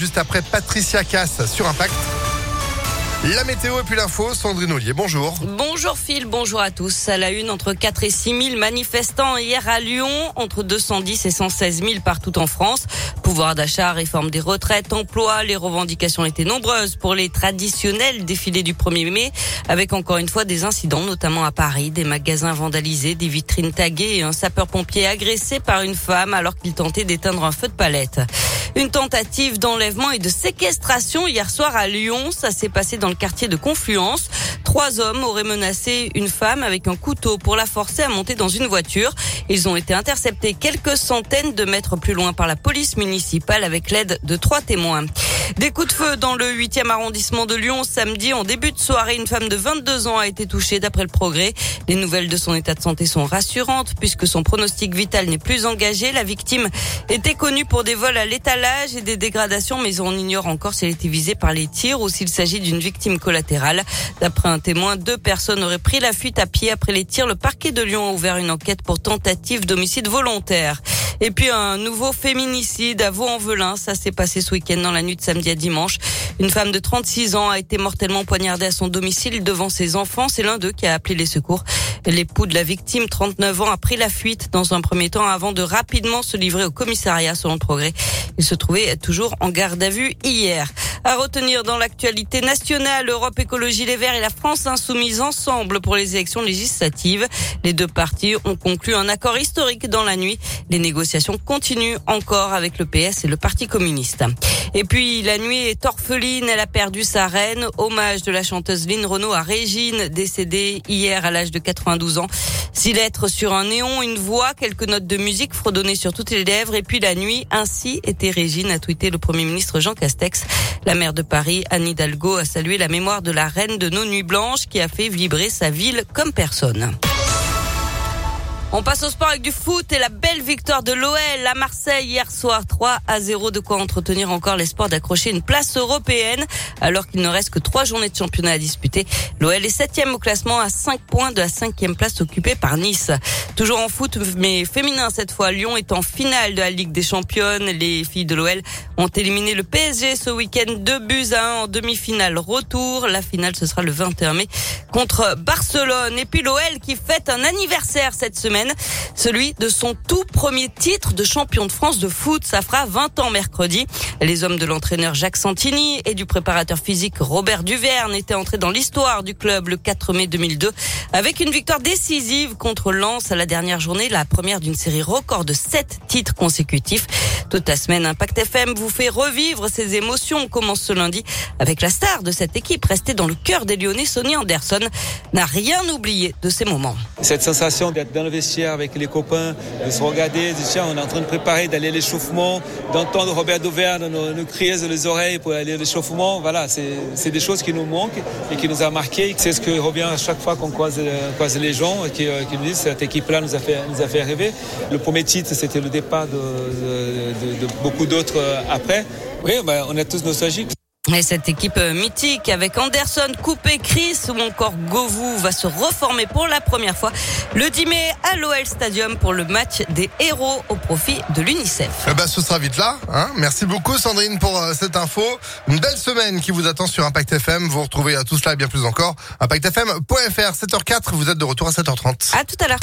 juste après Patricia Cass sur Impact. La météo et puis l'info, Sandrine Ollier, bonjour. Bonjour Phil, bonjour à tous. À la une, entre 4 et 6 000 manifestants hier à Lyon, entre 210 et 116 000 partout en France. Pouvoir d'achat, réforme des retraites, emploi, les revendications étaient nombreuses pour les traditionnels défilés du 1er mai, avec encore une fois des incidents, notamment à Paris, des magasins vandalisés, des vitrines taguées et un sapeur-pompier agressé par une femme alors qu'il tentait d'éteindre un feu de palette. Une tentative d'enlèvement et de séquestration hier soir à Lyon. Ça s'est passé dans le quartier de Confluence. Trois hommes auraient menacé une femme avec un couteau pour la forcer à monter dans une voiture. Ils ont été interceptés quelques centaines de mètres plus loin par la police municipale avec l'aide de trois témoins. Des coups de feu dans le 8e arrondissement de Lyon samedi en début de soirée. Une femme de 22 ans a été touchée d'après le progrès. Les nouvelles de son état de santé sont rassurantes puisque son pronostic vital n'est plus engagé. La victime était connue pour des vols à l'étalage et des dégradations, mais on ignore encore si elle était visée par les tirs ou s'il s'agit d'une victime collatérale. D'après un témoin, deux personnes auraient pris la fuite à pied après les tirs. Le parquet de Lyon a ouvert une enquête pour tentative d'homicide volontaire. Et puis un nouveau féminicide à Vaux-en-Velin. Ça s'est passé ce week-end dans la nuit de samedi à dimanche. Une femme de 36 ans a été mortellement poignardée à son domicile devant ses enfants. C'est l'un d'eux qui a appelé les secours. L'époux de la victime, 39 ans, a pris la fuite dans un premier temps avant de rapidement se livrer au commissariat selon le progrès. Il se trouvait toujours en garde à vue hier. À retenir dans l'actualité nationale, Europe Écologie Les Verts et la France insoumise ensemble pour les élections législatives. Les deux partis ont conclu un accord historique dans la nuit. Les négociations continuent encore avec le PS et le Parti communiste. Et puis la nuit est orpheline, elle a perdu sa reine. Hommage de la chanteuse Lynn Renault à Régine, décédée hier à l'âge de 92 ans. Six lettres sur un néon, une voix, quelques notes de musique fredonnées sur toutes les lèvres. Et puis la nuit, ainsi était Régine, a tweeté le Premier ministre Jean Castex. La maire de Paris, Anne Hidalgo, a salué la mémoire de la reine de nos nuits blanches qui a fait vibrer sa ville comme personne. On passe au sport avec du foot et la belle victoire de l'OL à Marseille hier soir 3 à 0 de quoi entretenir encore l'espoir d'accrocher une place européenne alors qu'il ne reste que trois journées de championnat à disputer. L'OL est septième au classement à 5 points de la cinquième place occupée par Nice. Toujours en foot mais féminin cette fois, Lyon est en finale de la Ligue des Championnes. Les filles de l'OL ont éliminé le PSG ce week-end 2 buts à 1 en demi-finale retour. La finale ce sera le 21 mai contre Barcelone. Et puis l'OL qui fête un anniversaire cette semaine celui de son tout premier titre de champion de France de foot. Ça fera 20 ans mercredi. Les hommes de l'entraîneur Jacques Santini et du préparateur physique Robert Duverne étaient entrés dans l'histoire du club le 4 mai 2002 avec une victoire décisive contre Lens à la dernière journée, la première d'une série record de 7 titres consécutifs. Toute la semaine, Impact FM vous fait revivre ces émotions. On commence ce lundi avec la star de cette équipe restée dans le cœur des Lyonnais, Sonny Anderson, n'a rien oublié de ces moments. Cette sensation d'être dans le vestiaire avec les copains, de se regarder, de dire on est en train de préparer d'aller à l'échauffement, d'entendre Robert Dauverne nous, nous dans les oreilles pour aller à l'échauffement. Voilà, c'est des choses qui nous manquent et qui nous a marqué. C'est ce que revient à chaque fois qu'on croise, croise, les gens qui, qui, nous disent cette équipe-là nous a fait, nous a fait rêver. Le premier titre, c'était le départ de, de de, beaucoup d'autres euh, après. Oui, bah, on est tous nostalgiques. Et cette équipe euh, mythique avec Anderson, Coupé, Chris ou encore Govou va se reformer pour la première fois le 10 mai à l'OL Stadium pour le match des héros au profit de l'UNICEF. Eh ben, ce sera vite là. Hein Merci beaucoup Sandrine pour euh, cette info. Une belle semaine qui vous attend sur Impact FM. Vous retrouvez tout cela et bien plus encore. ImpactFM.fr 7h04. Vous êtes de retour à 7h30. À tout à l'heure.